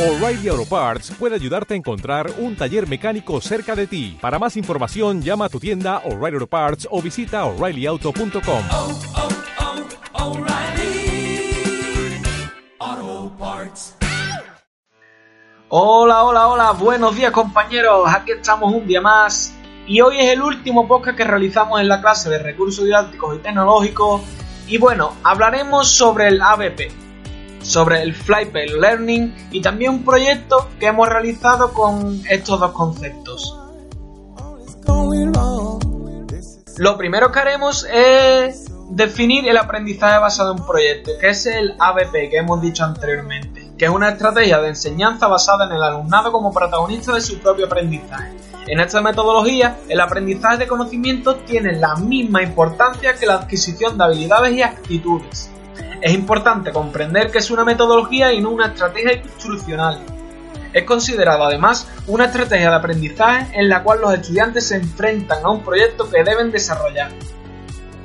O'Reilly Auto Parts puede ayudarte a encontrar un taller mecánico cerca de ti. Para más información, llama a tu tienda O'Reilly Auto Parts o visita oreillyauto.com. oh, oh, Parts. Hola, hola, hola, buenos días compañeros, aquí estamos un día más y hoy es el último podcast que realizamos en la clase de recursos didácticos y tecnológicos y bueno, hablaremos sobre el ABP, sobre el Flypay Learning y también un proyecto que hemos realizado con estos dos conceptos. Lo primero que haremos es definir el aprendizaje basado en proyectos, que es el ABP que hemos dicho anteriormente, que es una estrategia de enseñanza basada en el alumnado como protagonista de su propio aprendizaje. En esta metodología, el aprendizaje de conocimientos tiene la misma importancia que la adquisición de habilidades y actitudes. Es importante comprender que es una metodología y no una estrategia instruccional. Es considerado además una estrategia de aprendizaje en la cual los estudiantes se enfrentan a un proyecto que deben desarrollar.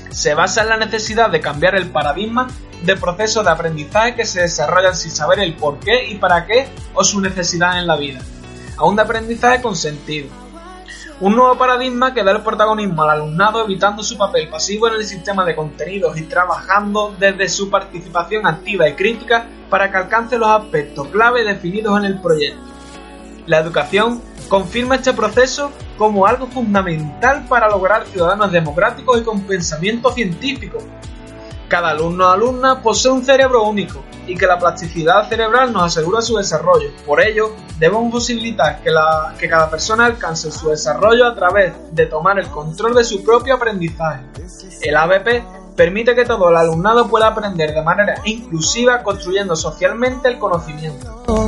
Se basa en la necesidad de cambiar el paradigma de procesos de aprendizaje que se desarrollan sin saber el por qué y para qué o su necesidad en la vida, a un de aprendizaje con sentido. Un nuevo paradigma que da el protagonismo al alumnado evitando su papel pasivo en el sistema de contenidos y trabajando desde su participación activa y crítica para que alcance los aspectos clave definidos en el proyecto. La educación confirma este proceso como algo fundamental para lograr ciudadanos democráticos y con pensamiento científico. Cada alumno o alumna posee un cerebro único y que la plasticidad cerebral nos asegura su desarrollo. Por ello, debemos posibilitar que, la, que cada persona alcance su desarrollo a través de tomar el control de su propio aprendizaje. El ABP permite que todo el alumnado pueda aprender de manera inclusiva construyendo socialmente el conocimiento.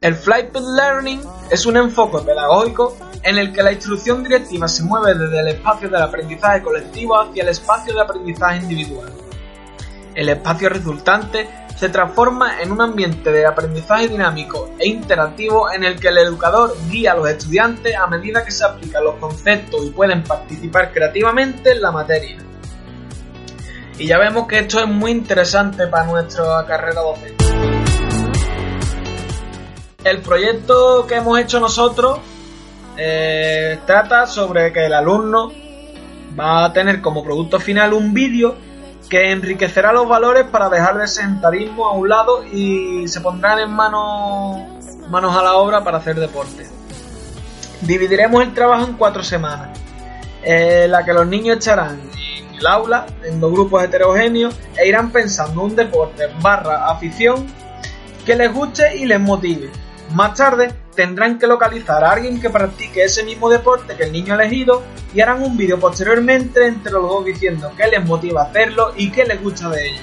El Flight Learning es un enfoque pedagógico en el que la instrucción directiva se mueve desde el espacio del aprendizaje colectivo hacia el espacio de aprendizaje individual. El espacio resultante se transforma en un ambiente de aprendizaje dinámico e interactivo en el que el educador guía a los estudiantes a medida que se aplican los conceptos y pueden participar creativamente en la materia. Y ya vemos que esto es muy interesante para nuestra carrera docente. El proyecto que hemos hecho nosotros eh, trata sobre que el alumno va a tener como producto final un vídeo que enriquecerá los valores para dejar el sedentarismo a un lado y se pondrán en manos, manos a la obra para hacer deporte. Dividiremos el trabajo en cuatro semanas, en la que los niños estarán en el aula, en dos grupos heterogéneos, e irán pensando un deporte barra afición que les guste y les motive. Más tarde tendrán que localizar a alguien que practique ese mismo deporte que el niño elegido y harán un vídeo posteriormente entre los dos diciendo qué les motiva a hacerlo y qué les gusta de ello.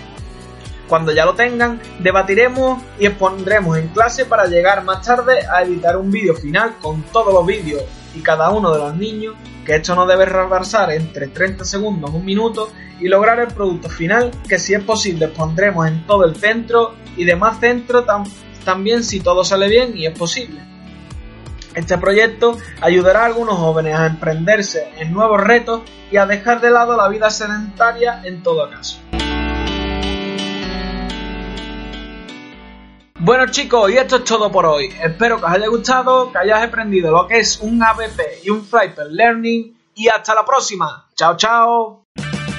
Cuando ya lo tengan, debatiremos y expondremos en clase para llegar más tarde a editar un vídeo final con todos los vídeos y cada uno de los niños, que esto no debe rebasar entre 30 segundos un minuto y lograr el producto final que si es posible expondremos en todo el centro y demás centros también si todo sale bien y es posible. Este proyecto ayudará a algunos jóvenes a emprenderse en nuevos retos y a dejar de lado la vida sedentaria en todo caso. Bueno chicos, y esto es todo por hoy. Espero que os haya gustado, que hayáis aprendido lo que es un ABP y un Flyper Learning y hasta la próxima. Chao, chao.